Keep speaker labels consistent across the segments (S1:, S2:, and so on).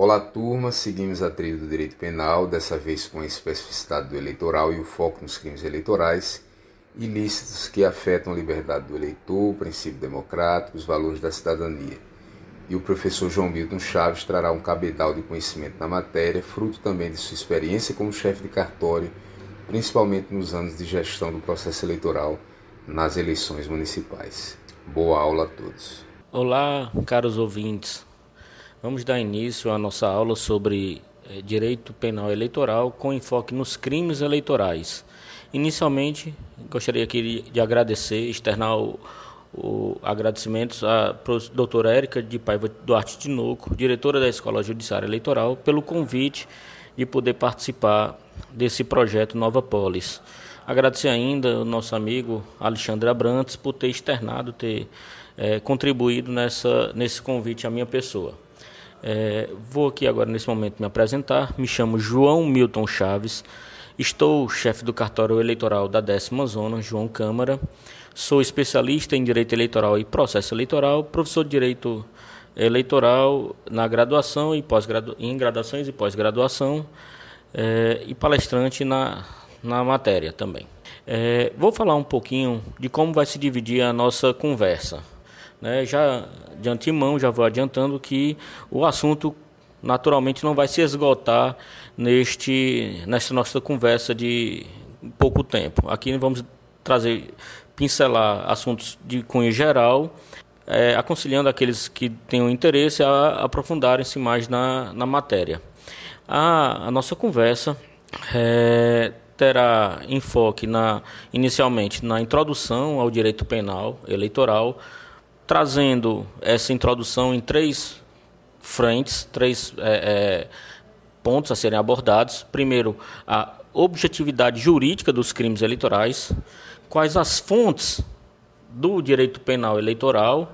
S1: Olá, turma. Seguimos a trilha do direito penal, dessa vez com a especificidade do eleitoral e o foco nos crimes eleitorais ilícitos que afetam a liberdade do eleitor, o princípio democrático, os valores da cidadania. E o professor João Milton Chaves trará um cabedal de conhecimento na matéria, fruto também de sua experiência como chefe de cartório, principalmente nos anos de gestão do processo eleitoral nas eleições municipais. Boa aula a todos.
S2: Olá, caros ouvintes. Vamos dar início à nossa aula sobre eh, direito penal eleitoral com enfoque nos crimes eleitorais. Inicialmente, gostaria aqui de agradecer, externar o, o agradecimentos à doutora Érica de Paiva Duarte Tinoco, diretora da Escola Judiciária Eleitoral, pelo convite de poder participar desse projeto Nova Polis. Agradecer ainda o nosso amigo Alexandre Abrantes por ter externado, ter é, contribuído nessa, nesse convite à minha pessoa. É, vou aqui agora, nesse momento, me apresentar. Me chamo João Milton Chaves, estou chefe do cartório eleitoral da décima zona, João Câmara. Sou especialista em Direito Eleitoral e Processo Eleitoral, professor de Direito Eleitoral na graduação e pós -gradu em graduações e pós-graduação é, e palestrante na na matéria também. É, vou falar um pouquinho de como vai se dividir a nossa conversa. Né? Já de antemão, já vou adiantando que o assunto naturalmente não vai se esgotar neste, nesta nossa conversa de pouco tempo. Aqui vamos trazer, pincelar assuntos de cunho geral, é, aconselhando aqueles que tenham interesse a aprofundarem-se mais na, na matéria. A, a nossa conversa é, terá enfoque na, inicialmente na introdução ao direito penal eleitoral, trazendo essa introdução em três frentes, três é, é, pontos a serem abordados. Primeiro, a objetividade jurídica dos crimes eleitorais, quais as fontes do direito penal eleitoral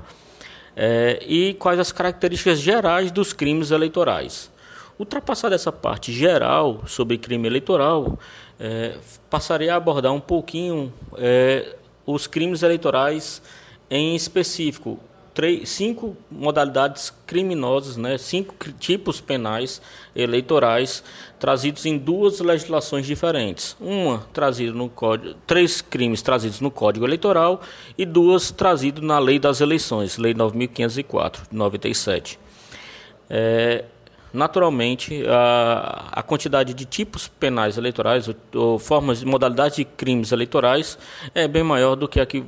S2: é, e quais as características gerais dos crimes eleitorais. Ultrapassada essa parte geral sobre crime eleitoral, é, passarei a abordar um pouquinho é, os crimes eleitorais em específico. Três, cinco modalidades criminosas, né, cinco tipos penais eleitorais trazidos em duas legislações diferentes. Uma trazida no código, três crimes trazidos no Código Eleitoral e duas trazidos na Lei das Eleições, Lei 9504 de 97. É, naturalmente, a, a quantidade de tipos penais eleitorais, ou, ou formas modalidades de crimes eleitorais, é bem maior do que a que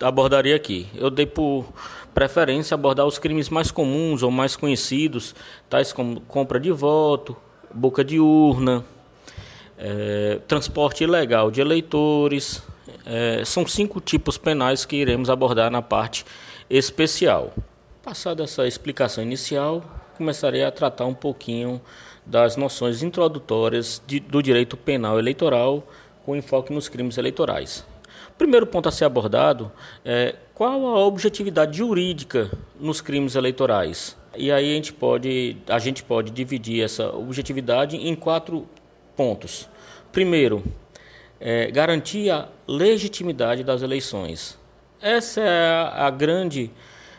S2: abordaria aqui. Eu dei por preferência abordar os crimes mais comuns ou mais conhecidos, tais como compra de voto, boca de urna, é, transporte ilegal de eleitores. É, são cinco tipos penais que iremos abordar na parte especial. Passada essa explicação inicial, começarei a tratar um pouquinho das noções introdutórias de, do direito penal eleitoral com enfoque nos crimes eleitorais. Primeiro ponto a ser abordado é qual a objetividade jurídica nos crimes eleitorais. E aí a gente pode, a gente pode dividir essa objetividade em quatro pontos. Primeiro, é, garantir a legitimidade das eleições. Essa é a, a grande,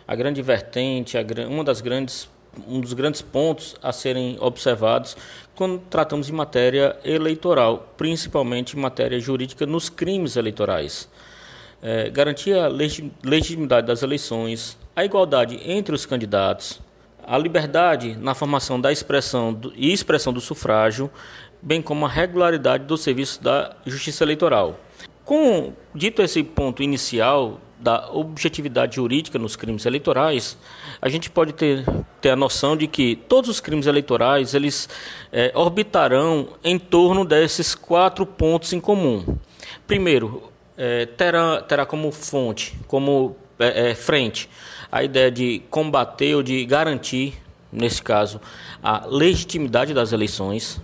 S2: a grande vertente, a, uma das grandes um dos grandes pontos a serem observados quando tratamos de matéria eleitoral, principalmente em matéria jurídica nos crimes eleitorais. É, garantir a legitimidade das eleições, a igualdade entre os candidatos, a liberdade na formação da expressão do, e expressão do sufrágio, bem como a regularidade do serviço da justiça eleitoral. Com dito esse ponto inicial da objetividade jurídica nos crimes eleitorais, a gente pode ter, ter a noção de que todos os crimes eleitorais eles é, orbitarão em torno desses quatro pontos em comum. Primeiro, é, terá, terá como fonte, como é, é frente, a ideia de combater ou de garantir, nesse caso, a legitimidade das eleições,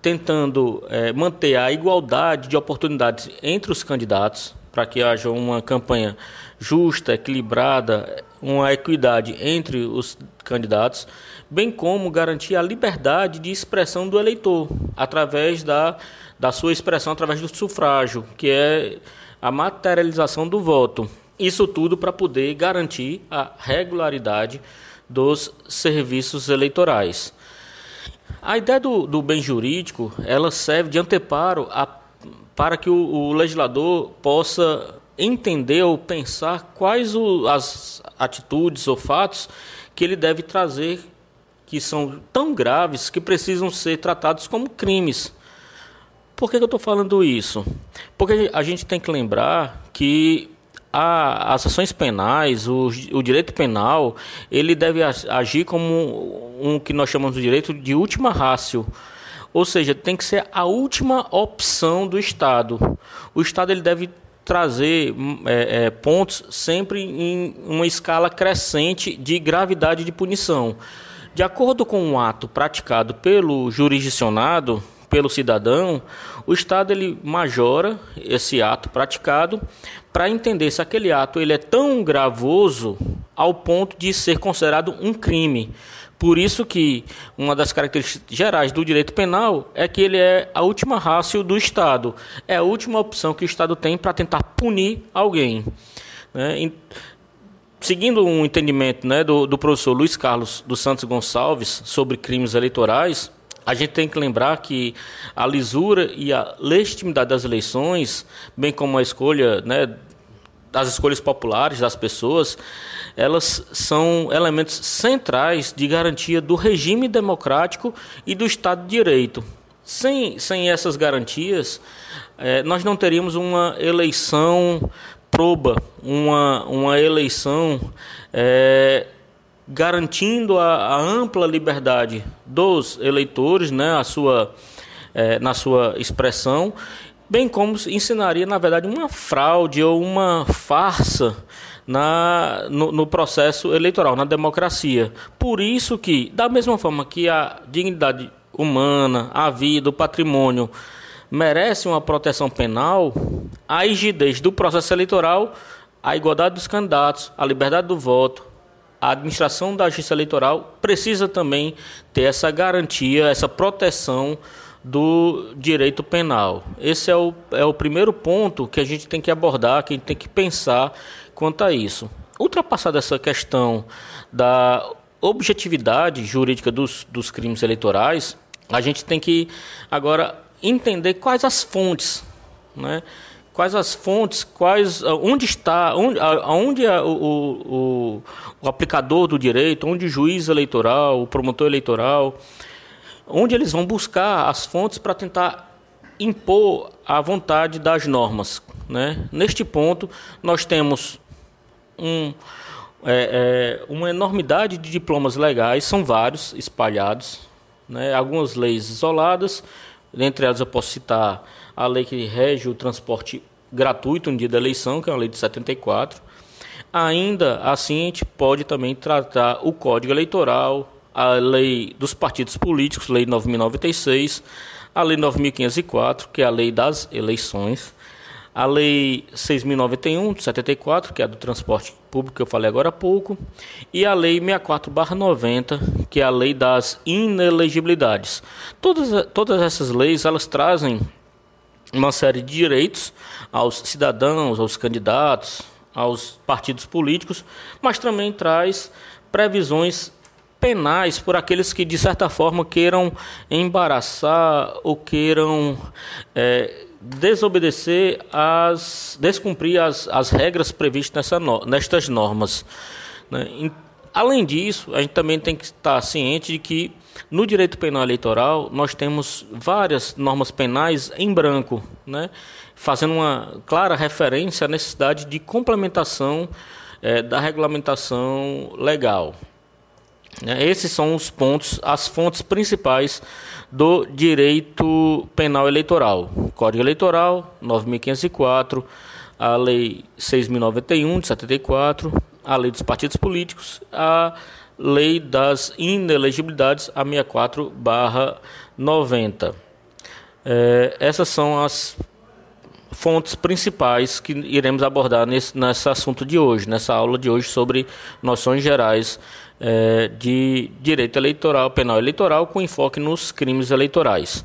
S2: tentando é, manter a igualdade de oportunidades entre os candidatos para que haja uma campanha justa, equilibrada, uma equidade entre os candidatos, bem como garantir a liberdade de expressão do eleitor através da, da sua expressão através do sufrágio, que é a materialização do voto. Isso tudo para poder garantir a regularidade dos serviços eleitorais. A ideia do, do bem jurídico ela serve de anteparo a, para que o, o, legislador possa entender ou pensar quais o, as atitudes ou fatos que ele deve trazer que são tão graves que precisam ser tratados como crimes. Por que, que eu estou falando isso? Porque a gente tem que lembrar que a, as ações penais, o, o, direito penal, ele deve agir como um, um que nós chamamos de direito de última rácio. Ou seja, tem que ser a última opção do Estado. O Estado ele deve trazer é, é, pontos sempre em uma escala crescente de gravidade de punição. De acordo com o ato praticado pelo jurisdicionado, pelo cidadão, o Estado ele majora esse ato praticado para entender se aquele ato ele é tão gravoso ao ponto de ser considerado um crime. Por isso que uma das características gerais do direito penal é que ele é a última rácio do Estado. É a última opção que o Estado tem para tentar punir alguém. Né? Seguindo um entendimento né, do, do professor Luiz Carlos dos Santos Gonçalves sobre crimes eleitorais, a gente tem que lembrar que a lisura e a legitimidade das eleições, bem como a escolha né, das escolhas populares das pessoas, elas são elementos centrais de garantia do regime democrático e do Estado de Direito. Sem, sem essas garantias, eh, nós não teríamos uma eleição proba, uma, uma eleição eh, garantindo a, a, ampla liberdade dos eleitores, né, a sua, é, na sua expressão, bem como ensinaria, na verdade, uma fraude ou uma farsa na, no, no, processo eleitoral, na democracia. Por isso que, da mesma forma que a dignidade humana, a vida, o patrimônio merece uma proteção penal, a rigidez do processo eleitoral, a igualdade dos candidatos, a liberdade do voto, a administração da justiça eleitoral precisa também ter essa garantia, essa proteção do direito penal. Esse é o, é o primeiro ponto que a gente tem que abordar, que a gente tem que pensar quanto a isso. Ultrapassada essa questão da objetividade jurídica dos, dos crimes eleitorais, a gente tem que agora entender quais as fontes, né? quais as fontes, quais, onde está, onde, onde o, o, o, aplicador do direito, onde o juiz eleitoral, o promotor eleitoral, onde eles vão buscar as fontes para tentar impor a vontade das normas. Né? Neste ponto, nós temos um, é, é, uma enormidade de diplomas legais, são vários espalhados, né? algumas leis isoladas, entre elas eu posso citar a lei que rege o transporte gratuito no dia da eleição, que é uma lei de 74. Ainda assim, a gente pode também tratar o Código Eleitoral, a lei dos partidos políticos, lei 9096, a lei 9504, que é a lei das eleições, a lei 6091 de 74, que é a do transporte público que eu falei agora há pouco, e a lei 64/90, que é a lei das inelegibilidades. Todas todas essas leis, elas trazem uma série de direitos aos cidadãos, aos candidatos, aos partidos políticos, mas também traz previsões penais por aqueles que de certa forma queiram embaraçar ou queiram é, desobedecer as descumprir as, as regras previstas nessa, nestas normas. Né? Além disso, a gente também tem que estar ciente de que no direito penal eleitoral nós temos várias normas penais em branco, né? fazendo uma clara referência à necessidade de complementação é, da regulamentação legal. Né? Esses são os pontos, as fontes principais do direito penal eleitoral: Código Eleitoral 9504, a Lei 6091 de 74 a lei dos partidos políticos, a lei das inelegibilidades, a 64/90. É, essas são as fontes principais que iremos abordar nesse, nesse assunto de hoje, nessa aula de hoje sobre noções gerais é, de direito eleitoral, penal eleitoral, com enfoque nos crimes eleitorais.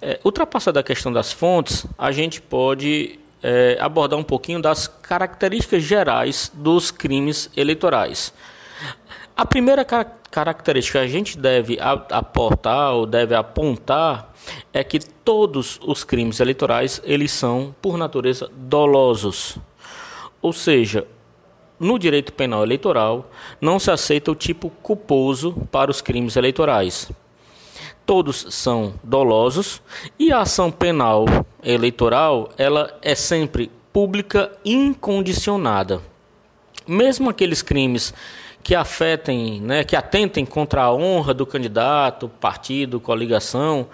S2: É, ultrapassada a questão das fontes, a gente pode é, abordar um pouquinho das características gerais dos crimes eleitorais. A primeira característica que a gente deve aportar ou deve apontar é que todos os crimes eleitorais eles são por natureza dolosos. Ou seja, no direito penal eleitoral não se aceita o tipo culposo para os crimes eleitorais. Todos são dolosos e a ação penal eleitoral ela é sempre pública incondicionada. Mesmo aqueles crimes que afetem, né, que atentem contra a honra do candidato, partido, coligação,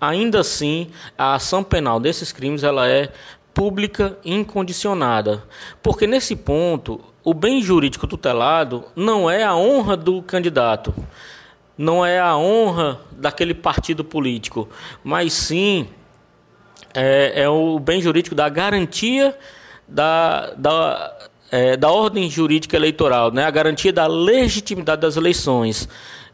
S2: ainda assim a ação penal desses crimes ela é pública incondicionada, porque nesse ponto o bem jurídico tutelado não é a honra do candidato, não é a honra daquele partido político, mas sim é, é o bem jurídico da garantia da, da é, da ordem jurídica eleitoral, né, a garantia da legitimidade das eleições.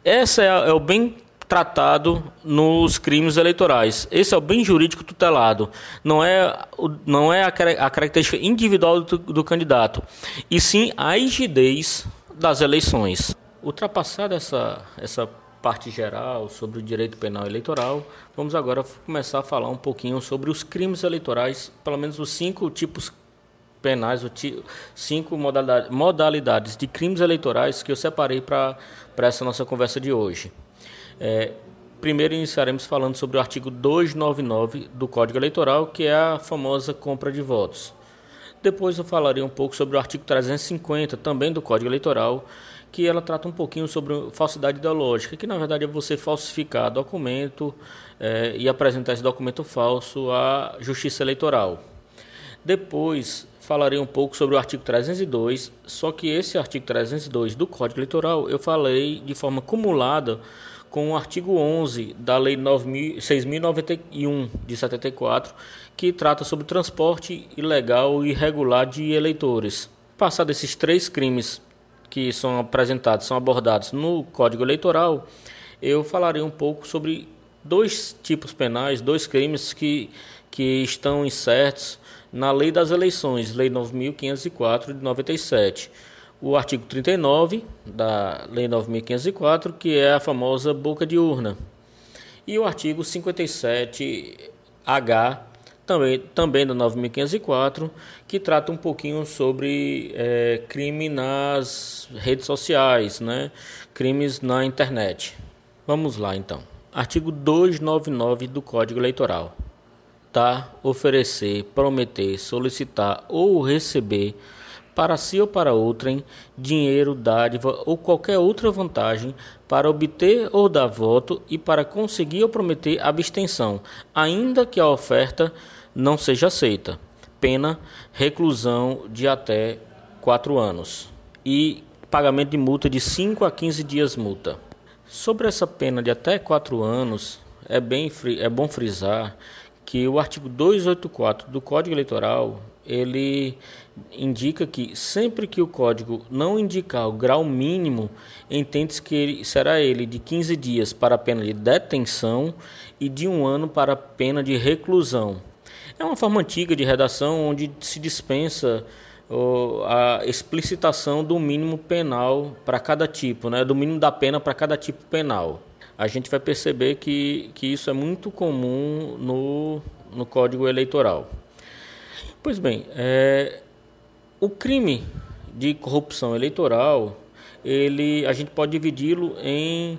S2: Esse é, é, o bem tratado nos crimes eleitorais. Esse é o bem jurídico tutelado. Não é, não é a, característica individual do, do candidato, e sim a rigidez das eleições. Ultrapassada essa, essa parte geral sobre o direito penal eleitoral, vamos agora começar a falar um pouquinho sobre os crimes eleitorais, pelo menos os cinco tipos penais, cinco modalidades de crimes eleitorais que eu separei para essa nossa conversa de hoje. É, primeiro iniciaremos falando sobre o artigo 299 do Código Eleitoral, que é a famosa compra de votos. Depois eu falarei um pouco sobre o artigo 350, também do Código Eleitoral, que ela trata um pouquinho sobre falsidade ideológica, que na verdade é você falsificar documento é, e apresentar esse documento falso à Justiça Eleitoral. Depois falarei um pouco sobre o artigo 302, só que esse artigo 302 do Código Eleitoral eu falei de forma acumulada com o artigo 11 da Lei 6.091 de 74, que trata sobre transporte ilegal e irregular de eleitores. Passados esses três crimes que são apresentados, são abordados no Código Eleitoral, eu falarei um pouco sobre dois tipos penais, dois crimes que, que estão incertos na Lei das Eleições, Lei 9504 de 97. O artigo 39 da Lei 9504, que é a famosa boca de urna. E o artigo 57H, também, também da 9504, que trata um pouquinho sobre é, crime nas redes sociais, né? crimes na internet. Vamos lá então. Artigo 299 do Código Eleitoral dar, oferecer, prometer, solicitar ou receber para si ou para outrem dinheiro, dádiva ou qualquer outra vantagem para obter ou dar voto e para conseguir ou prometer abstenção, ainda que a oferta não seja aceita. Pena reclusão de até quatro anos e pagamento de multa de 5 a 15 dias multa. Sobre essa pena de até quatro anos, é, bem, é bom frisar que o artigo 284 do Código Eleitoral ele indica que sempre que o código não indicar o grau mínimo, entende-se que ele, será ele de 15 dias para a pena de detenção e de um ano para a pena de reclusão. É uma forma antiga de redação onde se dispensa a explicitação do mínimo penal para cada tipo, né, do mínimo da pena para cada tipo penal a gente vai perceber que, que isso é muito comum no, no Código Eleitoral. Pois bem, é, o crime de corrupção eleitoral, ele, a gente pode dividi-lo em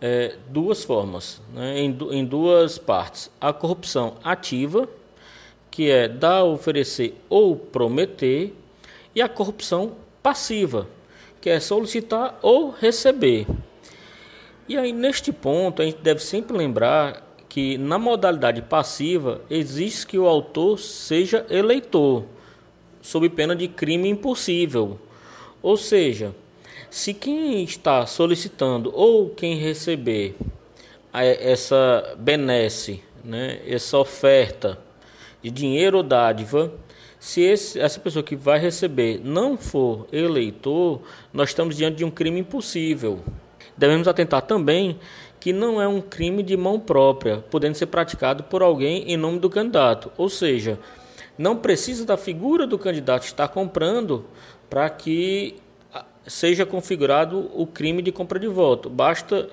S2: é, duas formas, né, em, em duas partes. A corrupção ativa, que é dar, oferecer ou prometer, e a corrupção passiva, que é solicitar ou receber. E aí, neste ponto, a gente deve sempre lembrar que na modalidade passiva existe que o autor seja eleitor, sob pena de crime impossível. Ou seja, se quem está solicitando ou quem receber essa benesse, né, essa oferta de dinheiro ou dádiva, se esse, essa pessoa que vai receber não for eleitor, nós estamos diante de um crime impossível. Devemos atentar também que não é um crime de mão própria, podendo ser praticado por alguém em nome do candidato. Ou seja, não precisa da figura do candidato estar comprando para que seja configurado o crime de compra de voto. Basta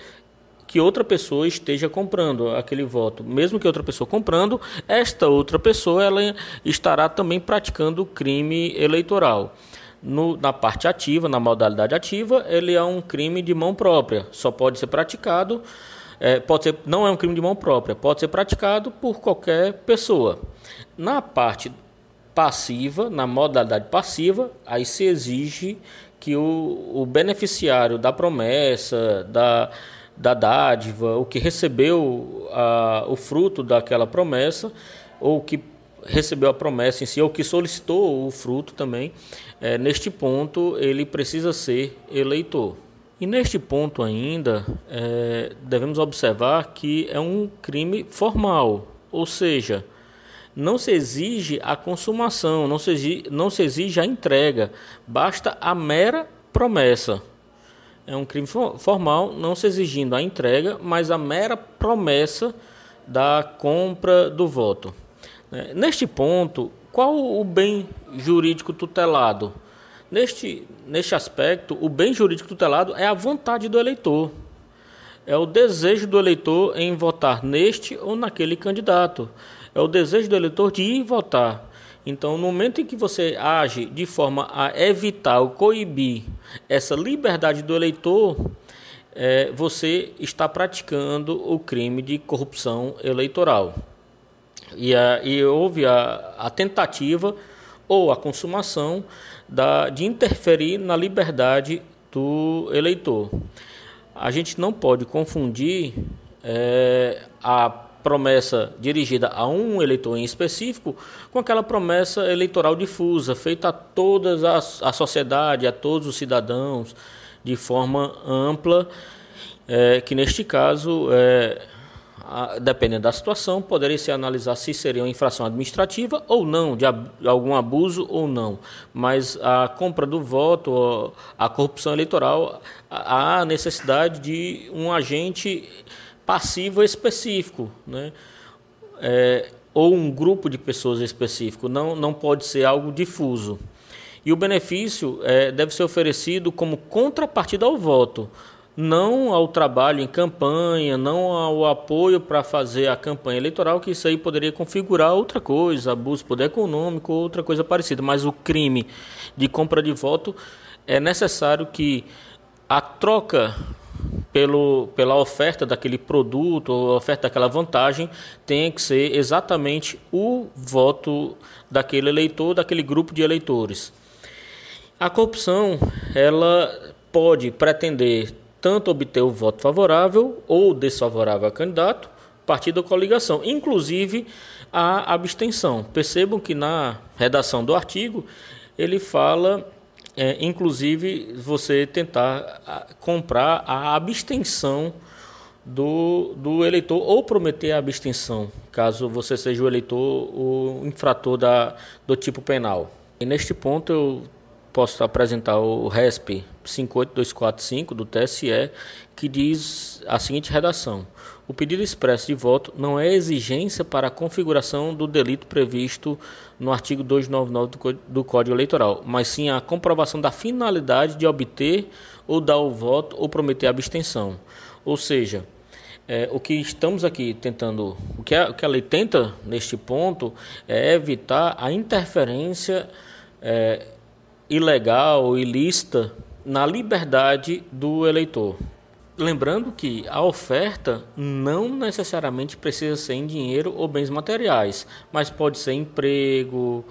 S2: que outra pessoa esteja comprando aquele voto. Mesmo que outra pessoa comprando, esta outra pessoa ela estará também praticando o crime eleitoral. No, na parte ativa, na modalidade ativa, ele é um crime de mão própria. Só pode ser praticado, é, pode ser, não é um crime de mão própria, pode ser praticado por qualquer pessoa. Na parte passiva, na modalidade passiva, aí se exige que o, o beneficiário da promessa, da, da dádiva, o que recebeu a, o fruto daquela promessa, ou que recebeu a promessa em si, ou que solicitou o fruto também, é, neste ponto ele precisa ser eleitor. E neste ponto ainda, é, devemos observar que é um crime formal, ou seja, não se exige a consumação, não se exige, não se exige a entrega, basta a mera promessa. É um crime formal, não se exigindo a entrega, mas a mera promessa da compra do voto. É, neste ponto, qual o bem jurídico tutelado? Neste, neste aspecto, o bem jurídico tutelado é a vontade do eleitor. É o desejo do eleitor em votar neste ou naquele candidato. É o desejo do eleitor de ir votar. Então, no momento em que você age de forma a evitar ou coibir essa liberdade do eleitor, é, você está praticando o crime de corrupção eleitoral. E, a, e houve a, a, tentativa ou a consumação da, de interferir na liberdade do eleitor. A gente não pode confundir é, a promessa dirigida a um eleitor em específico com aquela promessa eleitoral difusa, feita a toda a, sociedade, a todos os cidadãos, de forma ampla, é, que neste caso, é, dependendo da situação, poderia se analisar se seria uma infração administrativa ou não, de algum abuso ou não. Mas a compra do voto, a corrupção eleitoral, há necessidade de um agente passivo específico, né? É, ou um grupo de pessoas específico, não, não pode ser algo difuso. E o benefício é, deve ser oferecido como contrapartida ao voto, não ao trabalho em campanha, não ao apoio para fazer a campanha eleitoral, que isso aí poderia configurar outra coisa, abuso de poder econômico, outra coisa parecida. Mas o crime de compra de voto é necessário que a troca pelo, pela oferta daquele produto ou oferta daquela vantagem tem que ser exatamente o voto daquele eleitor, daquele grupo de eleitores. A corrupção ela pode pretender tanto obter o voto favorável ou desfavorável ao candidato, partido ou coligação, inclusive a abstenção. Percebam que na redação do artigo ele fala é, inclusive você tentar comprar a abstenção do, do eleitor ou prometer a abstenção, caso você seja o eleitor o infrator da, do tipo penal. E neste ponto eu posso apresentar o RESP 58245 do TSE, que diz a seguinte redação: o pedido expresso de voto não é exigência para a configuração do delito previsto no artigo 299 do Código Eleitoral, mas sim a comprovação da finalidade de obter ou dar o voto ou prometer abstenção. Ou seja, é, o que estamos aqui tentando, o que, a, o que a lei tenta neste ponto é evitar a interferência é, ilegal ilícita na liberdade do eleitor. Lembrando que a oferta não necessariamente precisa ser em dinheiro ou bens materiais, mas pode ser emprego,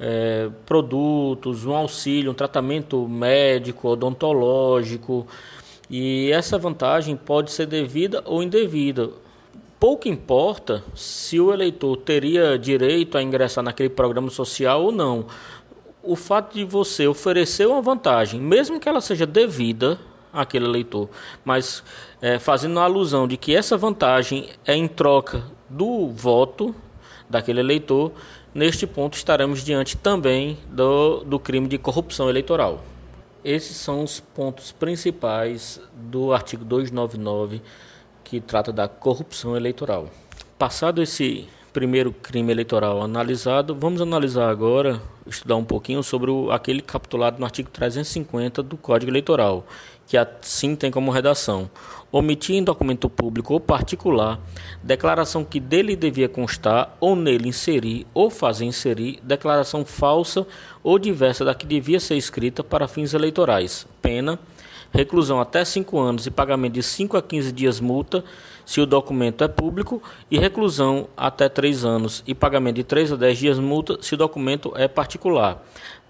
S2: é, produtos, um auxílio, um tratamento médico, odontológico. E essa vantagem pode ser devida ou indevida. Pouco importa se o eleitor teria direito a ingressar naquele programa social ou não. O fato de você oferecer uma vantagem, mesmo que ela seja devida, aquele eleitor, mas é, fazendo alusão de que essa vantagem é em troca do voto daquele eleitor, neste ponto estaremos diante também do, do crime de corrupção eleitoral. Esses são os pontos principais do artigo 299 que trata da corrupção eleitoral. Passado esse primeiro crime eleitoral analisado, vamos analisar agora, estudar um pouquinho sobre o, aquele capitulado no artigo 350 do Código Eleitoral, que assim tem como redação: omitir em documento público ou particular declaração que dele devia constar ou nele inserir ou fazer inserir declaração falsa ou diversa da que devia ser escrita para fins eleitorais. Pena reclusão até 5 anos e pagamento de 5 a 15 dias multa se o documento é público e reclusão até 3 anos e pagamento de 3 a 10 dias multa se o documento é particular.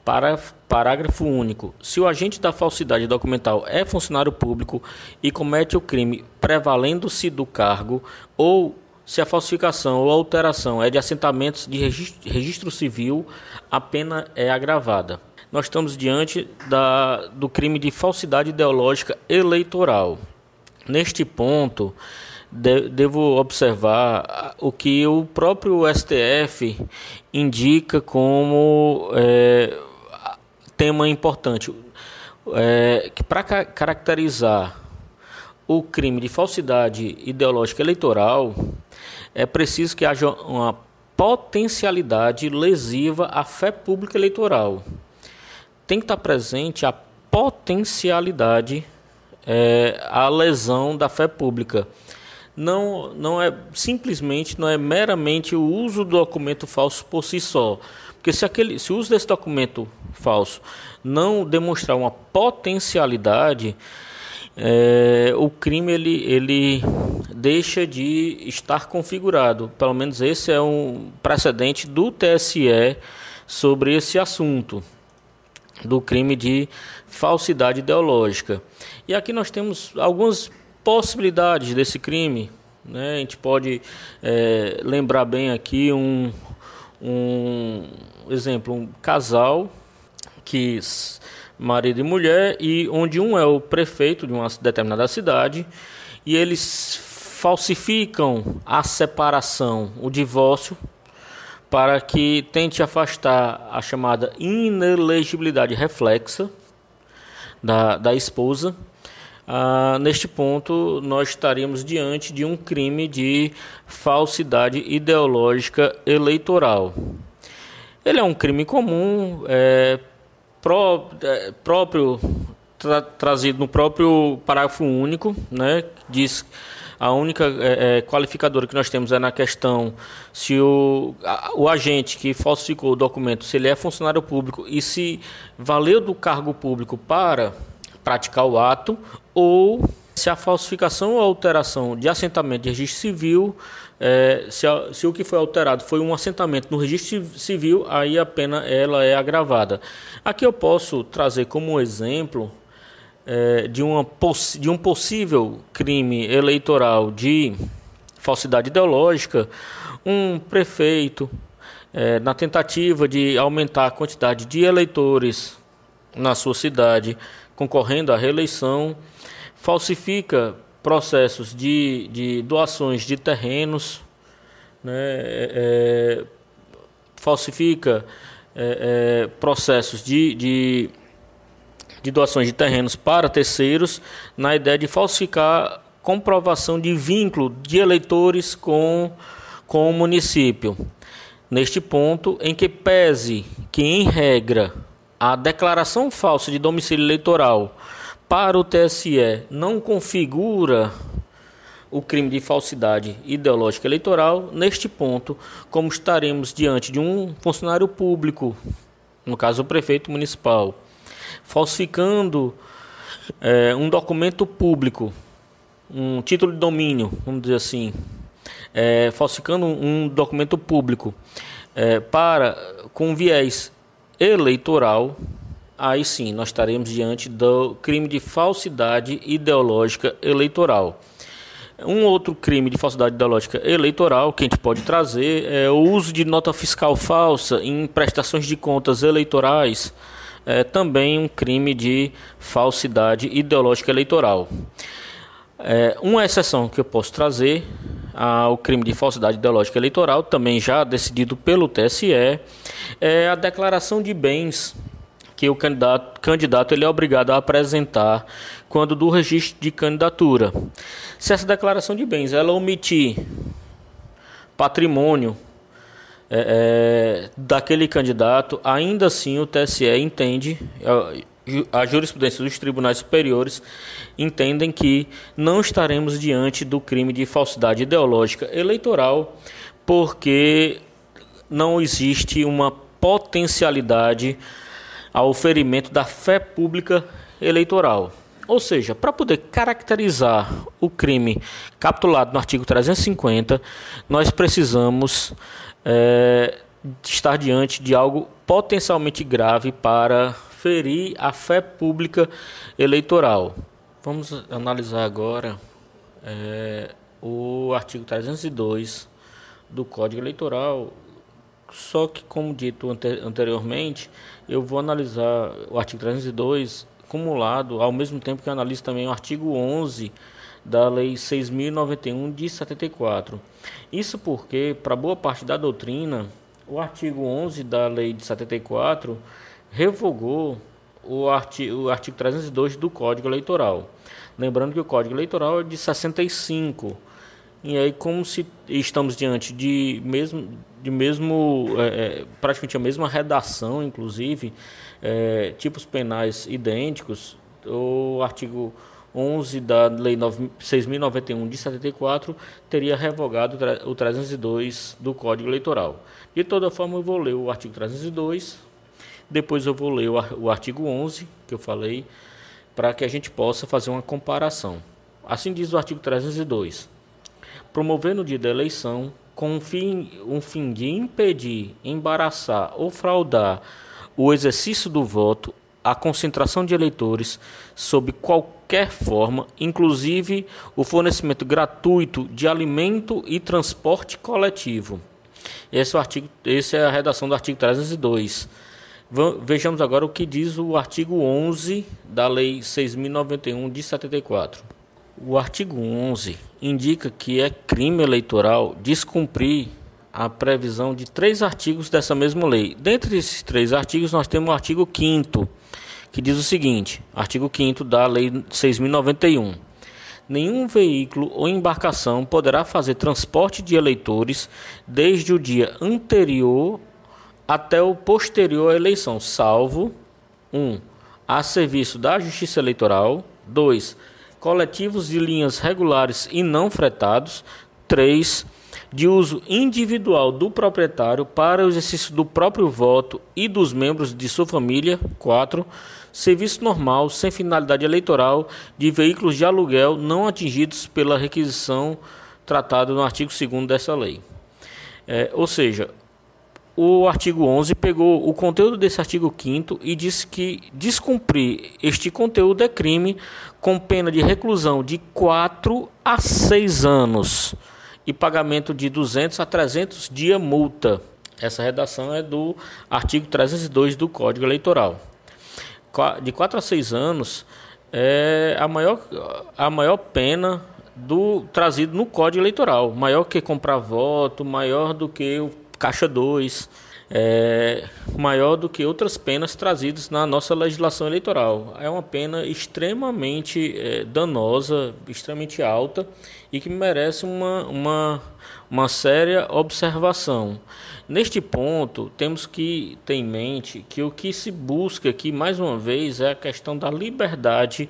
S2: Para, parágrafo único. Se o agente da falsidade documental é funcionário público e comete o crime prevalendo-se do cargo ou se a falsificação ou alteração é de assentamentos de registro, registro civil, a pena é agravada nós estamos diante da, do crime de falsidade ideológica eleitoral. Neste ponto, de, devo observar o que o próprio STF indica como é, tema importante, é, que para ca caracterizar o crime de falsidade ideológica eleitoral, é preciso que haja uma potencialidade lesiva à fé pública eleitoral tem que estar presente a potencialidade, é, a lesão da fé pública. Não, não é simplesmente, não é meramente o uso do documento falso por si só. Porque se, aquele, se o uso desse documento falso não demonstrar uma potencialidade, é, o crime ele, ele deixa de estar configurado. Pelo menos esse é um precedente do TSE sobre esse assunto do crime de falsidade ideológica. E aqui nós temos algumas possibilidades desse crime. Né? A gente pode é, lembrar bem aqui um, um exemplo, um casal que marido e mulher e onde um é o prefeito de uma determinada cidade e eles falsificam a separação, o divórcio para que tente afastar a chamada inelegibilidade reflexa da, da esposa. Ah, neste ponto, nós estaríamos diante de um crime de falsidade ideológica eleitoral. Ele é um crime comum, é, pró, é, próprio, tra, trazido no próprio parágrafo único, né, diz a única é, é, qualificadora que nós temos é na questão se o, a, o agente que falsificou o documento, se ele é funcionário público e se valeu do cargo público para praticar o ato ou se a falsificação ou alteração de assentamento de registro civil, é, se, a, se, o que foi alterado foi um assentamento no registro civil, aí a pena ela é agravada. Aqui eu posso trazer como exemplo é, de, uma, de um possível crime eleitoral de falsidade ideológica, um prefeito, é, na tentativa de aumentar a quantidade de eleitores na sua cidade, concorrendo à reeleição, falsifica processos de, de doações de terrenos, né, é, é falsifica é, é, processos de, de de doações de terrenos para terceiros, na ideia de falsificar comprovação de vínculo de eleitores com, com o município. Neste ponto, em que pese que, em regra, a declaração falsa de domicílio eleitoral para o TSE não configura o crime de falsidade ideológica eleitoral, neste ponto, como estaremos diante de um funcionário público, no caso o prefeito municipal, falsificando é, um documento público, um título de domínio, vamos dizer assim, é, falsificando um documento público é, para com viés eleitoral, aí sim nós estaremos diante do crime de falsidade ideológica eleitoral. Um outro crime de falsidade ideológica eleitoral que a gente pode trazer é o uso de nota fiscal falsa em prestações de contas eleitorais é também um crime de falsidade ideológica eleitoral. É, uma exceção que eu posso trazer ao crime de falsidade ideológica eleitoral, também já decidido pelo TSE, é a declaração de bens que o candidato, candidato ele é obrigado a apresentar quando do registro de candidatura. Se essa declaração de bens ela omitir patrimônio é, é, daquele candidato, ainda assim o TSE entende, a, a jurisprudência dos tribunais superiores entendem que não estaremos diante do crime de falsidade ideológica eleitoral, porque não existe uma potencialidade ao ferimento da fé pública eleitoral. Ou seja, para poder caracterizar o crime capitulado no artigo 350, nós precisamos é, estar diante de algo potencialmente grave para ferir a fé pública eleitoral. Vamos analisar agora é, o artigo 302 do Código Eleitoral. Só que, como dito anteriormente, eu vou analisar o artigo 302 acumulado ao mesmo tempo que analiso também o artigo 11 da Lei 6.091 de 74. Isso porque, para boa parte da doutrina, o artigo 11 da Lei de 74 revogou o artigo, o artigo 302 do Código Eleitoral. Lembrando que o Código Eleitoral é de 65. E aí, como se estamos diante de mesmo, de mesmo é, é praticamente a mesma redação, inclusive, é, tipos penais idênticos, o artigo 11 da Lei 6.091 de 74 teria revogado o 302 do Código Eleitoral. De toda forma, eu vou ler o artigo 302, depois eu vou ler o artigo 11, que eu falei, para que a gente possa fazer uma comparação. Assim diz o artigo 302. Promover no dia da eleição, com um fim, um fim de impedir, embaraçar ou fraudar o exercício do voto, a concentração de eleitores sob qualquer forma, inclusive o fornecimento gratuito de alimento e transporte coletivo. Esse é, artigo, esse é a redação do artigo 302. Vejamos agora o que diz o artigo 11 da Lei 6.091 de 74. O artigo 11 indica que é crime eleitoral descumprir a previsão de três artigos dessa mesma lei. Dentre esses três artigos, nós temos o artigo 5 que diz o seguinte: artigo 5 da Lei 6.091. Nenhum veículo ou embarcação poderá fazer transporte de eleitores desde o dia anterior até o posterior à eleição, salvo 1. Um, a serviço da Justiça Eleitoral, 2. Coletivos de linhas regulares e não fretados, 3 de uso individual do proprietário para o exercício do próprio voto e dos membros de sua família. 4. Serviço normal, sem finalidade eleitoral, de veículos de aluguel não atingidos pela requisição tratada no artigo 2 dessa lei. É, ou seja, o artigo 11 pegou o conteúdo desse artigo 5 e disse que descumprir este conteúdo é crime com pena de reclusão de 4 a 6 anos e pagamento de 200 a 300 dia multa. Essa redação é do artigo 302 do Código Eleitoral. De 4 a 6 anos é a maior, a maior pena do trazido no Código Eleitoral, maior que comprar voto, maior do que o Caixa 2 é, maior do que outras penas trazidas na nossa legislação eleitoral. É uma pena extremamente é, danosa, extremamente alta e que merece uma, uma, uma séria observação. Neste ponto, temos que ter em mente que o que se busca aqui, mais uma vez, é a questão da liberdade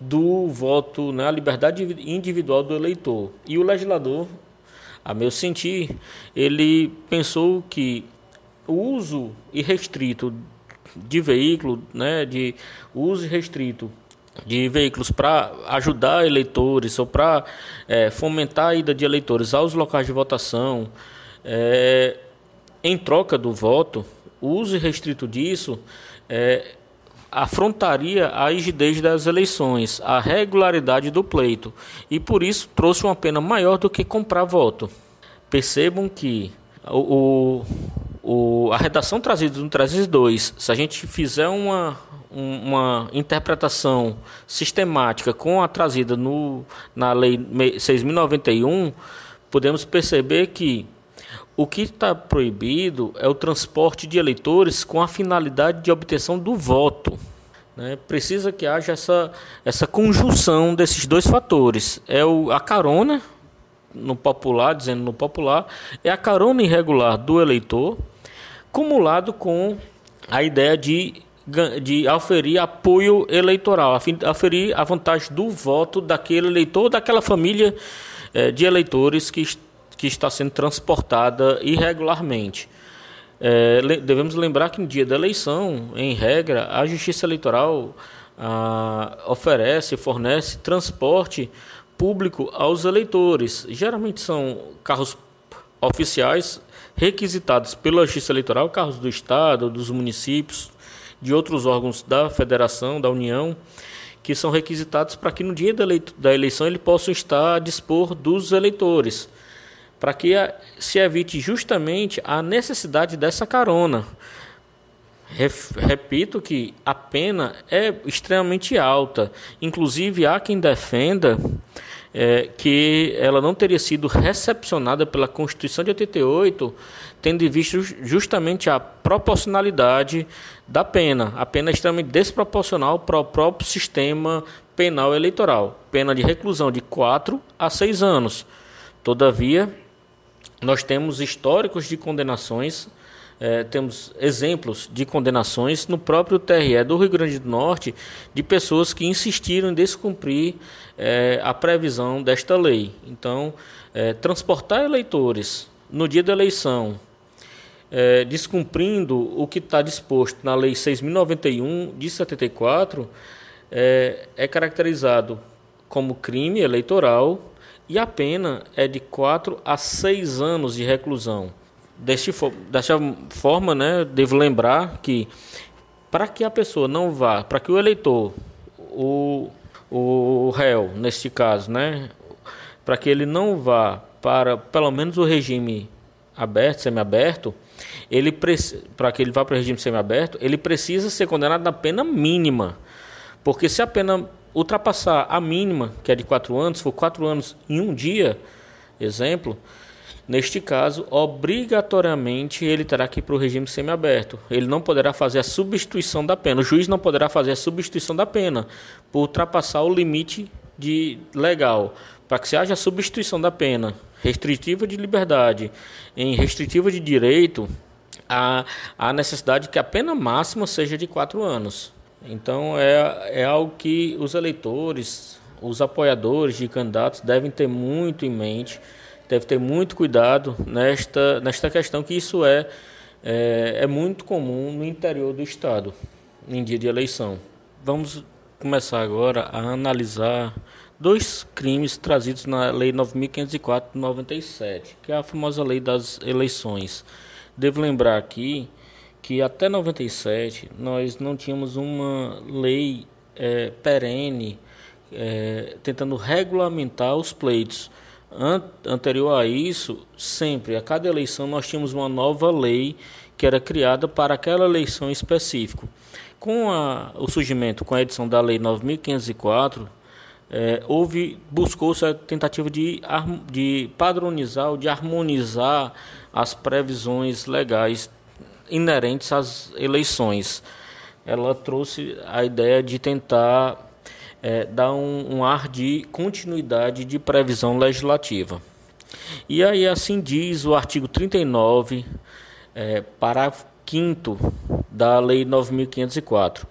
S2: do voto, né, a liberdade individual do eleitor. E o legislador, a meu sentir, ele pensou que o uso irrestrito de veículo, né, de uso irrestrito de veículos para ajudar eleitores ou para é, fomentar a ida de eleitores aos locais de votação, é, em troca do voto, o uso irrestrito disso é, afrontaria a rigidez das eleições, a regularidade do pleito, e por isso trouxe uma pena maior do que comprar voto. Percebam que o, o, a redação trazida no 302, se a gente fizer uma, uma interpretação sistemática com a trazida no, na Lei 6.091, podemos perceber que o que está proibido é o transporte de eleitores com a finalidade de obtenção do voto. Né? Precisa que haja essa, essa conjunção desses dois fatores: é o, a carona no popular, dizendo no popular, é a carona irregular do eleitor, cumulado com a ideia de, de aferir apoio eleitoral, a fim de aferir a vantagem do voto daquele eleitor, daquela família eh, de eleitores que, que está sendo transportada irregularmente. É, devemos lembrar que no dia da eleição, em regra, a Justiça Eleitoral ah, oferece, fornece transporte público aos eleitores. Geralmente são carros oficiais requisitados pela Justiça Eleitoral, carros do Estado, dos municípios, de outros órgãos da Federação, da União, que são requisitados para que no dia da eleição ele possa estar a dispor dos eleitores para que se evite justamente a necessidade dessa carona. Repito que a pena é extremamente alta. Inclusive, há quem defenda é, que ela não teria sido recepcionada pela Constituição de 88, tendo em vista justamente a proporcionalidade da pena. A pena é extremamente desproporcional para o próprio sistema penal eleitoral. Pena de reclusão de 4 a 6 anos. Todavia, nós temos históricos de condenações, é, temos exemplos de condenações no próprio TRE do Rio Grande do Norte de pessoas que insistiram em descumprir é, a previsão desta lei. Então, é, transportar eleitores no dia da eleição, é, descumprindo o que está disposto na Lei 6.091 de 74, é, é caracterizado como crime eleitoral e a pena é de 4 a 6 anos de reclusão. Deste, desta forma, né, devo lembrar que para que a pessoa não vá, para que o eleitor, o, o réu, neste caso, né, para que ele não vá para pelo menos o regime aberto, semiaberto, ele para que ele vá para o regime semiaberto, ele precisa ser condenado na pena mínima. Porque se a pena ultrapassar a mínima, que é de quatro anos, for quatro anos em um dia, exemplo, neste caso, obrigatoriamente ele terá que ir para o regime semiaberto. Ele não poderá fazer a substituição da pena. O juiz não poderá fazer a substituição da pena por ultrapassar o limite de legal. Para que se haja substituição da pena restritiva de liberdade em restritiva de direito, há a necessidade que a pena máxima seja de quatro anos. Então é, é algo que os eleitores, os apoiadores de candidatos devem ter muito em mente, devem ter muito cuidado nesta, nesta questão, que isso é, é, é muito comum no interior do Estado, em dia de eleição. Vamos começar agora a analisar dois crimes trazidos na Lei 9.504 de 97, que é a famosa Lei das Eleições. Devo lembrar aqui que até 97 nós não tínhamos uma lei é, perene é, tentando regulamentar os pleitos. An anterior a isso, sempre, a cada eleição, nós tínhamos uma nova lei que era criada para aquela eleição específica. Com a, o surgimento, com a edição da Lei 9.504, é, houve buscou-se a tentativa de, de padronizar ou de harmonizar as previsões legais inerentes às eleições. Ela trouxe a ideia de tentar é, dar um, um ar de continuidade de previsão legislativa. E aí assim diz o artigo 39, é, parágrafo 5 da Lei 9.504.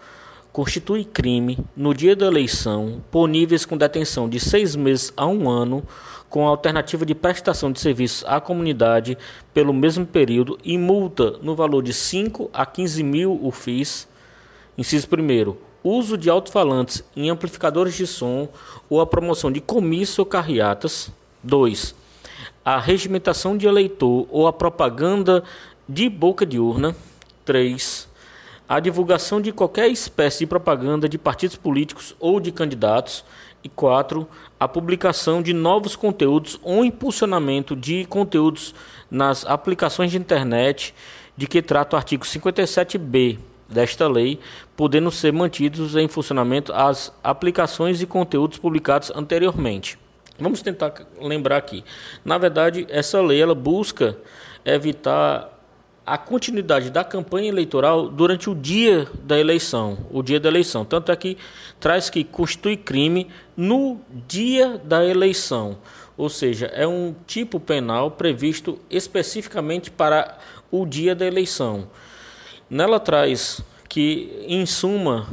S2: Constitui crime, no dia da eleição, puníveis com detenção de seis meses a um ano com alternativa de prestação de serviços à comunidade pelo mesmo período e multa no valor de 5 a 15 mil UFIs. Inciso 1. Uso de alto-falantes em amplificadores de som ou a promoção de comício ou carreatas. 2. A regimentação de eleitor ou a propaganda de boca de urna. 3. A divulgação de qualquer espécie de propaganda de partidos políticos ou de candidatos. E 4 a publicação de novos conteúdos ou impulsionamento de conteúdos nas aplicações de internet de que trata o artigo 57b desta lei, podendo ser mantidos em funcionamento as aplicações e conteúdos publicados anteriormente. Vamos tentar lembrar aqui. Na verdade, essa lei ela busca evitar a continuidade da campanha eleitoral durante o dia da eleição, o dia da eleição. Tanto é que traz que constitui crime no dia da eleição. ou seja, é um tipo penal previsto especificamente para o dia da eleição. Nela traz que, em suma,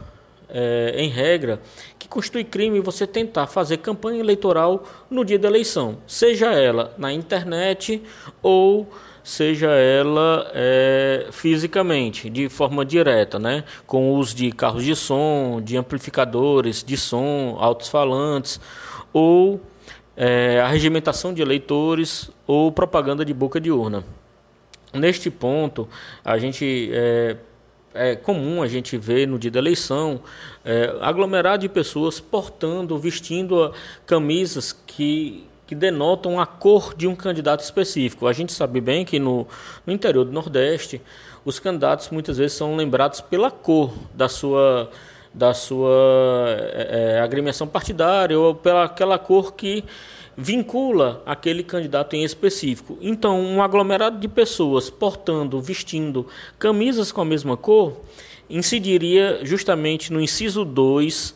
S2: é, em regra, que constitui crime você tentar fazer campanha eleitoral no dia da eleição, seja ela na internet ou seja ela é, fisicamente, de forma direta, né? com o uso de carros de som, de amplificadores de som, altos falantes, ou é, a regimentação de eleitores ou propaganda de boca de urna. Neste ponto, a gente é, é comum a gente ver no dia da eleição é, aglomerado de pessoas portando, vestindo camisas que que denotam a cor de um candidato específico. A gente sabe bem que no, no interior do Nordeste, os candidatos muitas vezes são lembrados pela cor da sua da sua é, agremiação partidária ou pela aquela cor que vincula aquele candidato em específico. Então, um aglomerado de pessoas portando, vestindo camisas com a mesma cor incidiria justamente no inciso 2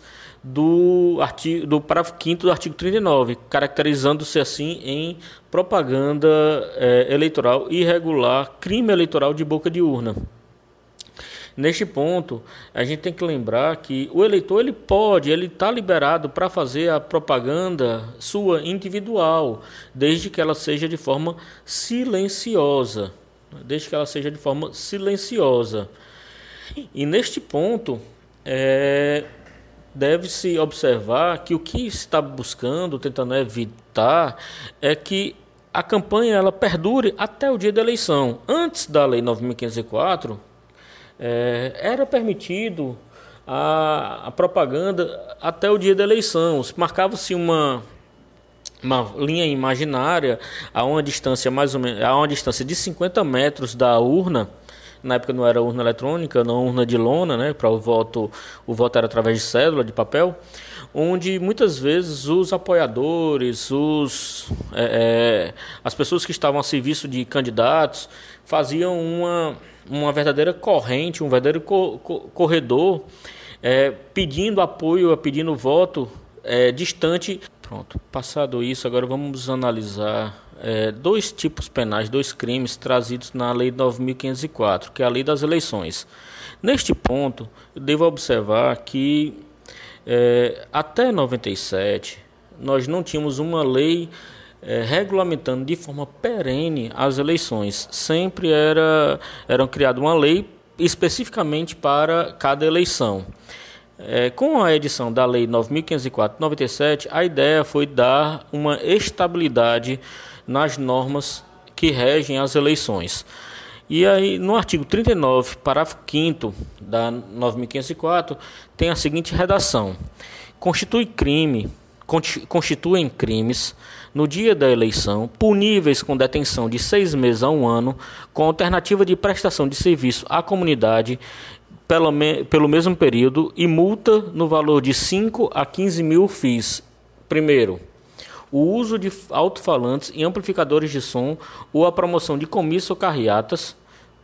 S2: do artigo do parágrafo 5 do artigo 39, caracterizando-se assim em propaganda é, eleitoral irregular, crime eleitoral de boca de urna. Neste ponto, a gente tem que lembrar que o eleitor ele pode, ele está liberado para fazer a propaganda sua individual, desde que ela seja de forma silenciosa, desde que ela seja de forma silenciosa. E neste ponto, é, deve-se observar que o que está buscando, tentando evitar, é que a campanha ela perdure até o dia da eleição. Antes da Lei 9.504, é, era permitido a, a, propaganda até o dia da eleição. Marcava-se uma, uma linha imaginária a uma distância mais ou menos a uma distância de 50 metros da urna na época não era urna eletrônica, não urna de lona, né? Para o voto, o voto era através de cédula, de papel, onde muitas vezes os apoiadores, os, é, é, as pessoas que estavam a serviço de candidatos faziam uma, uma verdadeira corrente, um verdadeiro co corredor, é, pedindo apoio, pedindo voto é, distante. Pronto, passado isso, agora vamos analisar é, dois tipos penais, dois crimes trazidos na Lei 9.504, que é a Lei das Eleições. Neste ponto, devo observar que é, até 97 nós não tínhamos uma lei é, regulamentando de forma perene as eleições. Sempre era, era criada uma lei especificamente para cada eleição. É, com a edição da Lei 9.504-97, a ideia foi dar uma estabilidade nas normas que regem as eleições. E aí, no artigo 39, parágrafo 5 da 9504, tem a seguinte redação: Constitui crime, constituem crimes no dia da eleição, puníveis com detenção de seis meses a um ano, com alternativa de prestação de serviço à comunidade pelo, me, pelo mesmo período e multa no valor de 5 a 15 mil FIIs. Primeiro, o uso de alto-falantes e amplificadores de som ou a promoção de comícios ou carreatas.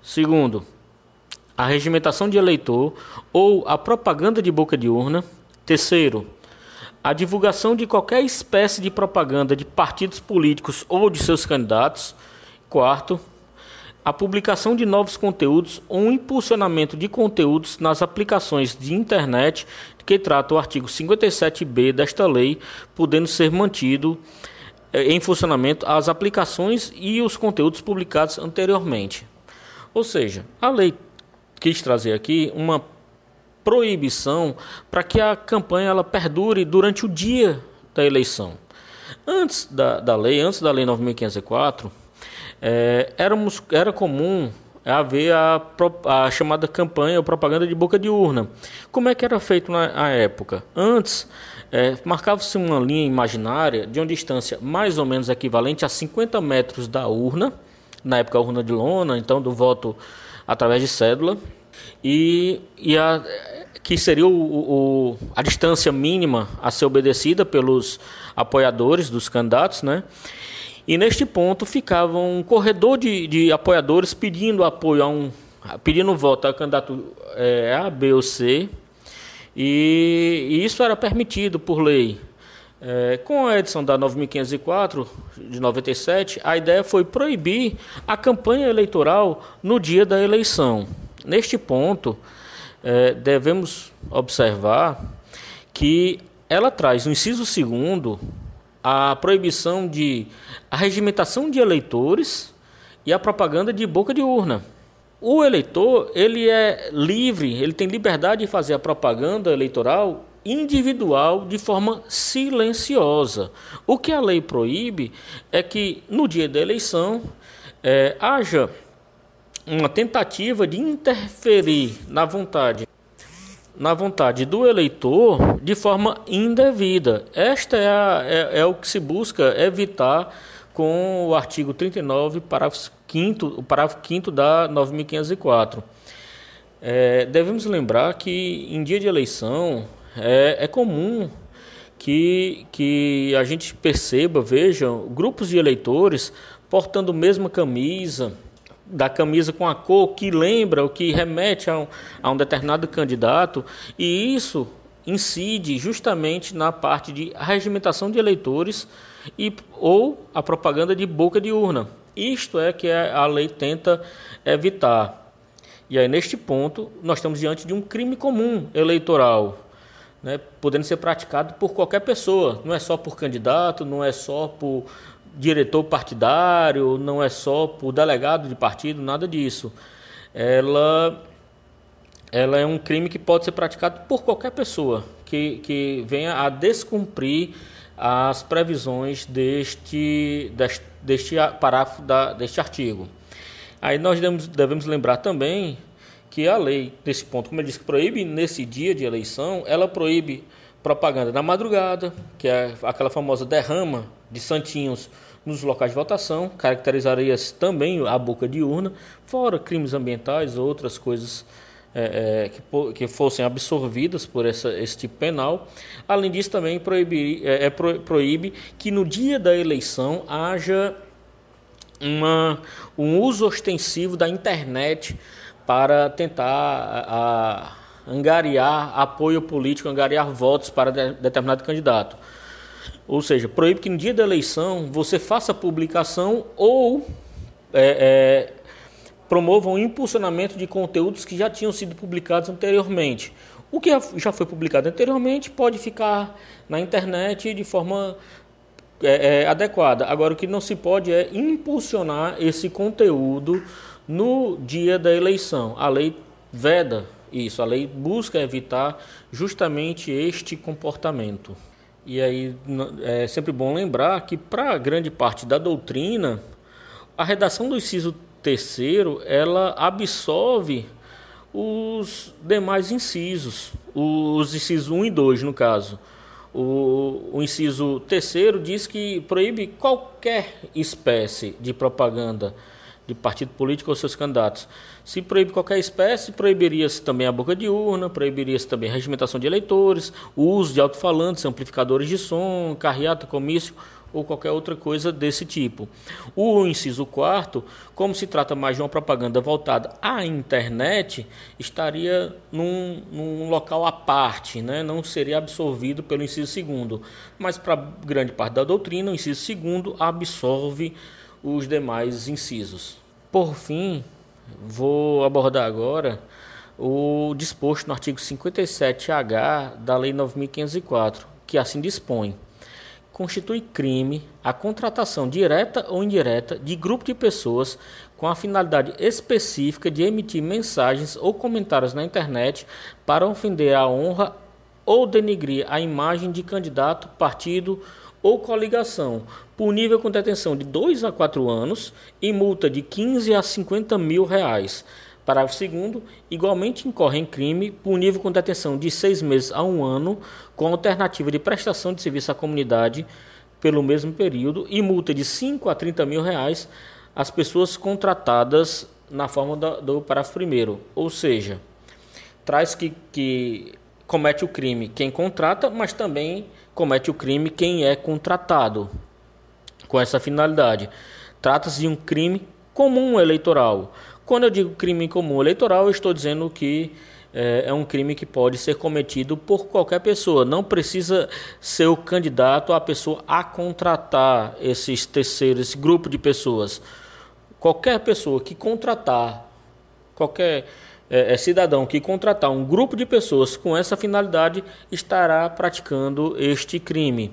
S2: Segundo, a regimentação de eleitor ou a propaganda de boca de urna. Terceiro, a divulgação de qualquer espécie de propaganda de partidos políticos ou de seus candidatos. Quarto, a publicação de novos conteúdos ou impulsionamento de conteúdos nas aplicações de internet que trata o artigo 57b desta lei, podendo ser mantido eh, em funcionamento as aplicações e os conteúdos publicados anteriormente. Ou seja, a lei quis trazer aqui uma proibição para que a campanha ela perdure durante o dia da eleição. Antes da, da lei, antes da lei 9.504, é, éramos, era comum haver a, a, chamada campanha ou propaganda de boca de urna. Como é que era feito na, época? Antes, é, marcava-se uma linha imaginária de uma distância mais ou menos equivalente a 50 metros da urna, na época a urna de lona, então do voto através de cédula, e, e a, que seria o, o, a distância mínima a ser obedecida pelos apoiadores dos candidatos, né? E neste ponto ficava um corredor de, de apoiadores pedindo apoio a um. pedindo voto a candidato é, A, B ou C. E, e isso era permitido por lei. É, com a edição da 9504 de 97, a ideia foi proibir a campanha eleitoral no dia da eleição. Neste ponto, é, devemos observar que ela traz no inciso segundo a proibição de a regimentação de eleitores e a propaganda de boca de urna. O eleitor ele é livre, ele tem liberdade de fazer a propaganda eleitoral individual de forma silenciosa. O que a lei proíbe é que no dia da eleição é, haja uma tentativa de interferir na vontade na vontade do eleitor de forma indevida. Esta é, a, é, é o que se busca evitar com o artigo 39, parágrafo 5 o parágrafo 5 da 9504. É, devemos lembrar que em dia de eleição é, é comum que, que a gente perceba, veja, grupos de eleitores portando mesma camisa, da camisa com a cor que lembra, o que remete a um, a um determinado candidato, e isso incide justamente na parte de regimentação de eleitores e, ou a propaganda de boca de urna. Isto é que a lei tenta evitar. E aí, neste ponto, nós estamos diante de um crime comum eleitoral, né, podendo ser praticado por qualquer pessoa, não é só por candidato, não é só por diretor partidário, não é só por delegado de partido, nada disso. Ela, ela é um crime que pode ser praticado por qualquer pessoa que, que venha a descumprir as previsões deste, deste, deste parágrafo da, deste artigo. Aí nós devemos, devemos lembrar também que a lei, nesse ponto, como eu disse, proíbe nesse dia de eleição, ela proíbe propaganda na madrugada, que é aquela famosa derrama de santinhos nos locais de votação, caracterizaria-se também a boca de urna, fora crimes ambientais, outras coisas é, é, que, que, fossem absorvidas por essa, esse tipo penal. Além disso, também proibir, é, é pro, proíbe que no dia da eleição haja uma, um uso ostensivo da internet para tentar a, a angariar apoio político, angariar votos para de, determinado candidato. Ou seja, proíbe que no dia da eleição você faça publicação ou é, é, promova um impulsionamento de conteúdos que já tinham sido publicados anteriormente. O que já foi publicado anteriormente pode ficar na internet de forma é, é, adequada. Agora, o que não se pode é impulsionar esse conteúdo no dia da eleição. A lei veda isso, a lei busca evitar justamente este comportamento. E aí é sempre bom lembrar que para grande parte da doutrina, a redação do inciso terceiro, ela absorve os demais incisos, os incisos 1 e 2 no caso. O, o inciso terceiro diz que proíbe qualquer espécie de propaganda de partido político ou seus candidatos. Se proíbe qualquer espécie, proibiria-se também a boca de urna, proibiria-se também a regimentação de eleitores, o uso de alto-falantes, amplificadores de som, carreata, comício ou qualquer outra coisa desse tipo. O inciso quarto, como se trata mais de uma propaganda voltada à internet, estaria num, num local à parte, né? não seria absorvido pelo inciso segundo. Mas para grande parte da doutrina, o inciso segundo absorve os demais incisos. Por fim, vou abordar agora o disposto no artigo 57H da Lei 9504, que assim dispõe: constitui crime a contratação direta ou indireta de grupo de pessoas com a finalidade específica de emitir mensagens ou comentários na internet para ofender a honra ou denigrir a imagem de candidato, partido ou coligação, punível com detenção de 2 a 4 anos e multa de 15 a 50 mil reais. Parágrafo 2 igualmente incorre em crime, punível com detenção de seis meses a um ano, com alternativa de prestação de serviço à comunidade pelo mesmo período, e multa de 5 a 30 mil reais às pessoas contratadas na forma do, do parágrafo 1 Ou seja, traz que, que comete o crime quem contrata, mas também comete o crime quem é contratado com essa finalidade. Trata-se de um crime comum eleitoral. Quando eu digo crime comum eleitoral, eu estou dizendo que é, é, um crime que pode ser cometido por qualquer pessoa. Não precisa ser o candidato a pessoa a contratar esses terceiros, esse grupo de pessoas. Qualquer pessoa que contratar, qualquer é, é, cidadão que contratar um grupo de pessoas com essa finalidade estará praticando este crime.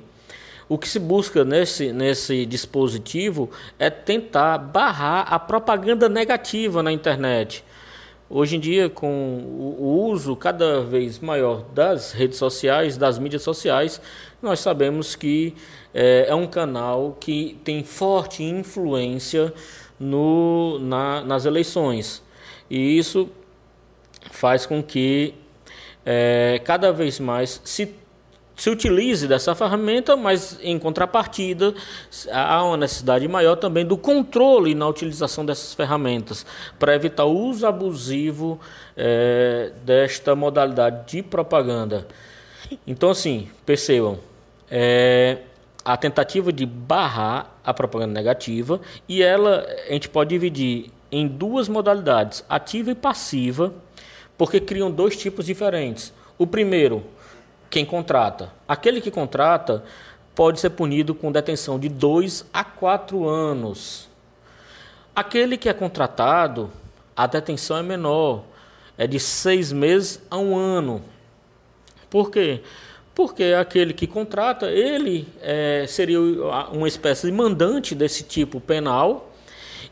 S2: O que se busca nesse, nesse dispositivo é tentar barrar a propaganda negativa na internet Hoje em dia, com o uso cada vez maior das redes sociais, das mídias sociais, nós sabemos que é, é um canal que tem forte influência no, na, nas eleições. E isso faz com que é, cada vez mais se se utilize dessa ferramenta, mas em contrapartida há uma necessidade maior também do controle na utilização dessas ferramentas para evitar o uso abusivo é, desta modalidade de propaganda. Então, assim, percebam, é, a tentativa de barrar a propaganda negativa e ela a gente pode dividir em duas modalidades, ativa e passiva, porque criam dois tipos diferentes. O primeiro, quem contrata. Aquele que contrata pode ser punido com detenção de 2 a 4 anos. Aquele que é contratado, a detenção é menor, é de seis meses a um ano. Por quê? Porque aquele que contrata, ele é, seria uma espécie de mandante desse tipo penal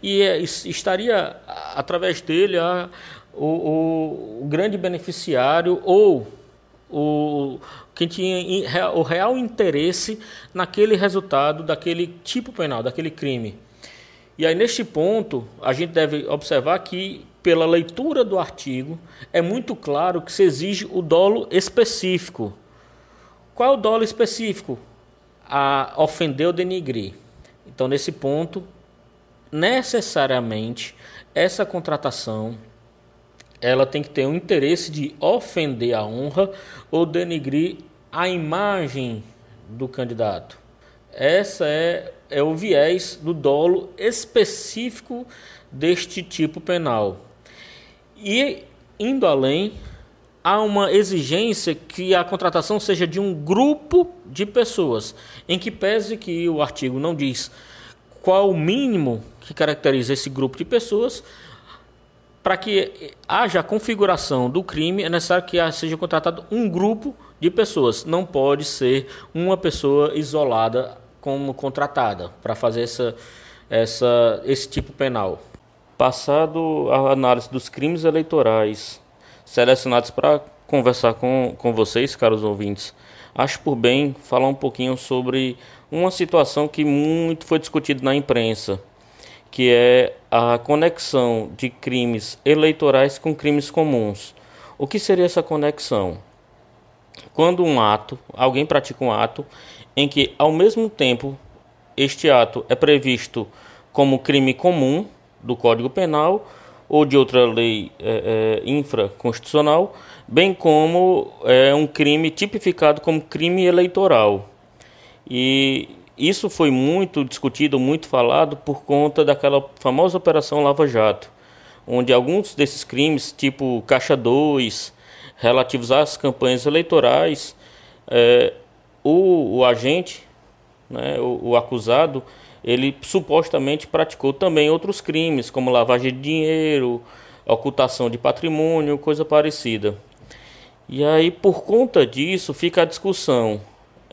S2: e é, estaria, através dele, a, o, o, grande beneficiário ou o, quem tinha o real interesse naquele resultado daquele tipo penal, daquele crime. E aí, neste ponto, a gente deve observar que, pela leitura do artigo, é muito claro que se exige o dolo específico. Qual é o dolo específico? A ofender ou denigrir. Então, nesse ponto, necessariamente, essa contratação ela tem que ter um interesse de ofender a honra ou denigrir a imagem do candidato. Essa é, é o viés do dolo específico deste tipo penal. E indo além, há uma exigência que a contratação seja de um grupo de pessoas, em que pese que o artigo não diz qual o mínimo que caracteriza esse grupo de pessoas, para que haja a configuração do crime, é necessário que seja contratado um grupo de pessoas. Não pode ser uma pessoa isolada como contratada para fazer essa, essa, esse tipo penal. Passado a análise dos crimes eleitorais selecionados para conversar com, com vocês, caros ouvintes, acho por bem falar um pouquinho sobre uma situação que muito foi discutida na imprensa que é a conexão de crimes eleitorais com crimes comuns. O que seria essa conexão? Quando um ato, alguém pratica um ato em que ao mesmo tempo este ato é previsto como crime comum do Código Penal ou de outra lei é, é, infraconstitucional, bem como é um crime tipificado como crime eleitoral. E isso foi muito discutido, muito falado por conta daquela famosa Operação Lava Jato, onde alguns desses crimes, tipo Caixa 2, relativos às campanhas eleitorais, é, o, o, agente, né, o, o acusado, ele supostamente praticou também outros crimes, como lavagem de dinheiro, ocultação de patrimônio, coisa parecida. E aí, por conta disso, fica a discussão.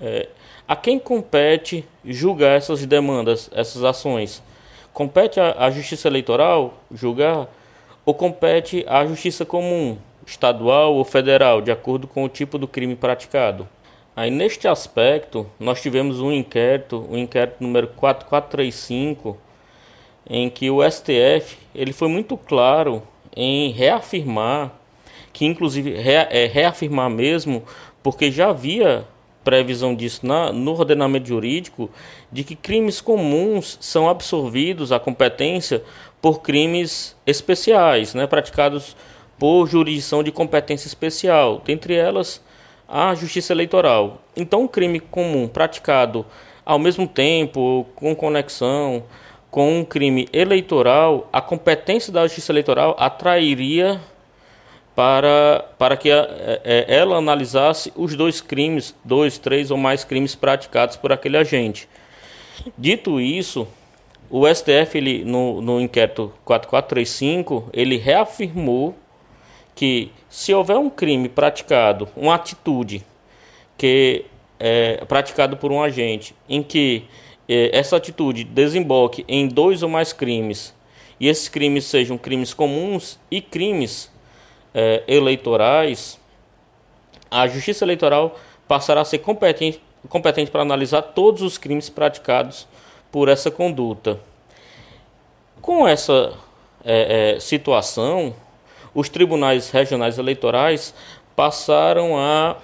S2: É, a quem compete julgar essas demandas, essas ações? Compete à Justiça Eleitoral julgar ou compete à Justiça Comum, estadual ou federal, de acordo com o tipo do crime praticado? Aí neste aspecto, nós tivemos um inquérito, o inquérito número 4435, em que o STF ele foi muito claro em reafirmar, que inclusive é, reafirmar mesmo, porque já havia previsão disso na, no ordenamento jurídico, de que crimes comuns são absorvidos à competência por crimes especiais, né, praticados por jurisdição de competência especial, dentre elas a justiça eleitoral. Então, um crime comum praticado ao mesmo tempo, com conexão com um crime eleitoral, a competência da justiça eleitoral atrairia para, para que a, é, é, ela analisasse os dois crimes, dois, três ou mais crimes praticados por aquele agente. Dito isso, o STF, ele, no, no inquérito 4435, ele reafirmou que se houver um crime praticado, uma atitude que é praticado por um agente, em que é, essa atitude desemboque em dois ou mais crimes, e esses crimes sejam crimes comuns e crimes é, eleitorais, a Justiça Eleitoral passará a ser competente, competente para analisar todos os crimes praticados por essa conduta. Com essa é, é, situação, os tribunais regionais eleitorais passaram a,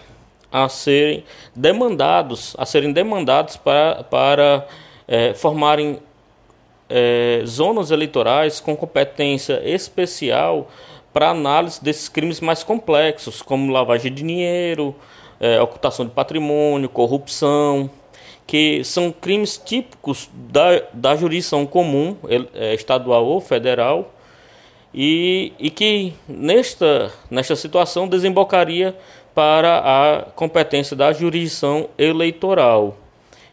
S2: a serem demandados, a serem demandados para, para formarem zonas eleitorais com competência especial para análise desses crimes mais complexos, como lavagem de dinheiro, é, ocultação de patrimônio, corrupção, que são crimes típicos da, da jurisdição comum, é, estadual ou federal, e, e que nesta, nesta situação desembocaria para a competência da jurisdição eleitoral,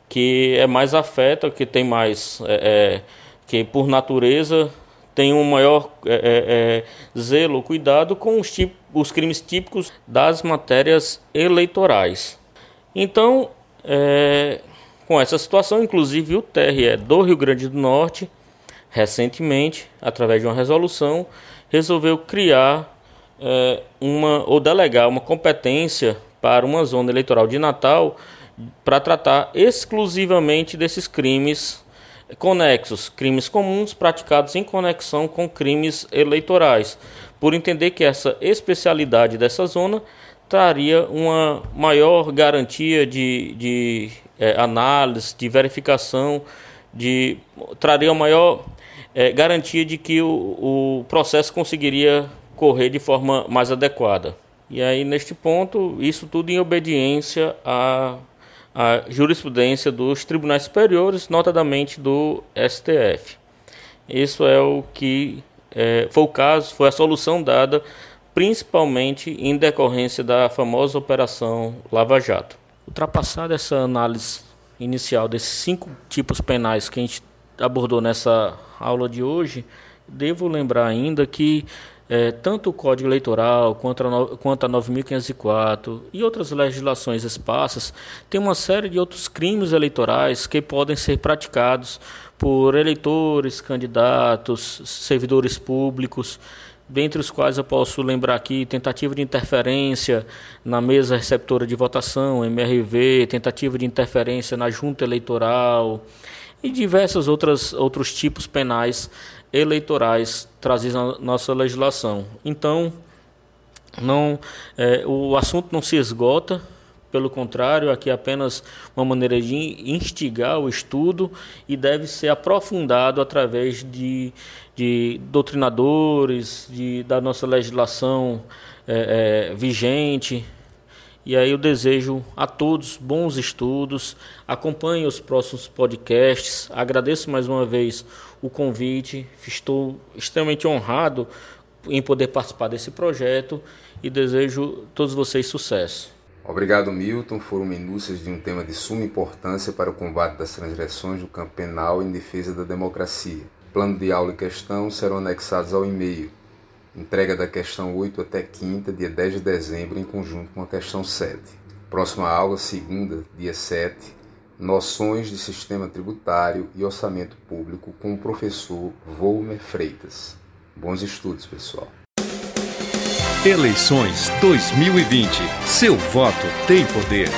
S2: que é mais afeta, que tem mais, é, é, que por natureza tem um maior é, é, é zelo, cuidado com os, os crimes típicos das matérias eleitorais. Então, é, com essa situação, inclusive o TRE do Rio Grande do Norte recentemente, através de uma resolução, resolveu criar é, uma ou delegar uma competência para uma zona eleitoral de Natal para tratar exclusivamente desses crimes conexos, crimes comuns praticados em conexão com crimes eleitorais, por entender que essa especialidade dessa zona traria uma maior garantia de, de é, análise, de verificação, de traria uma maior é, garantia de que o, o processo conseguiria correr de forma mais adequada. E aí, neste ponto, isso tudo em obediência à, à jurisprudência dos tribunais superiores, notadamente do STF. Isso é o que é, foi o caso, foi a solução dada principalmente em decorrência da famosa Operação Lava Jato. Ultrapassada essa análise inicial desses cinco tipos penais que a gente abordou nessa aula de hoje, devo lembrar ainda que é, tanto o Código Eleitoral quanto a, quanto a 9.504 e outras legislações esparsas têm uma série de outros crimes eleitorais que podem ser praticados por eleitores, candidatos, servidores públicos, dentre os quais eu posso lembrar aqui tentativa de interferência na mesa receptora de votação, MRV, tentativa de interferência na junta eleitoral, e diversos outras, outros tipos penais eleitorais trazidos na nossa legislação. Então, não, é, o assunto não se esgota, pelo contrário, aqui é apenas uma maneira de instigar o estudo e deve ser aprofundado através de, de doutrinadores, de, da nossa legislação é, é, vigente, e aí eu desejo a todos bons estudos, acompanhe os próximos podcasts. Agradeço mais uma vez o convite, estou extremamente honrado em poder participar desse projeto e desejo a todos vocês sucesso.
S1: Obrigado, Milton. Foram minúcias de um tema de suma importância para o combate das transgressões do campo penal em defesa da democracia. Plano de aula e questão serão anexados ao e-mail Entrega da questão 8 até quinta, dia 10 de dezembro, em conjunto com a questão 7. Próxima aula, segunda, dia 7, Noções de Sistema Tributário e Orçamento Público com o professor Volmer Freitas. Bons estudos, pessoal.
S3: Eleições 2020. Seu voto tem poder.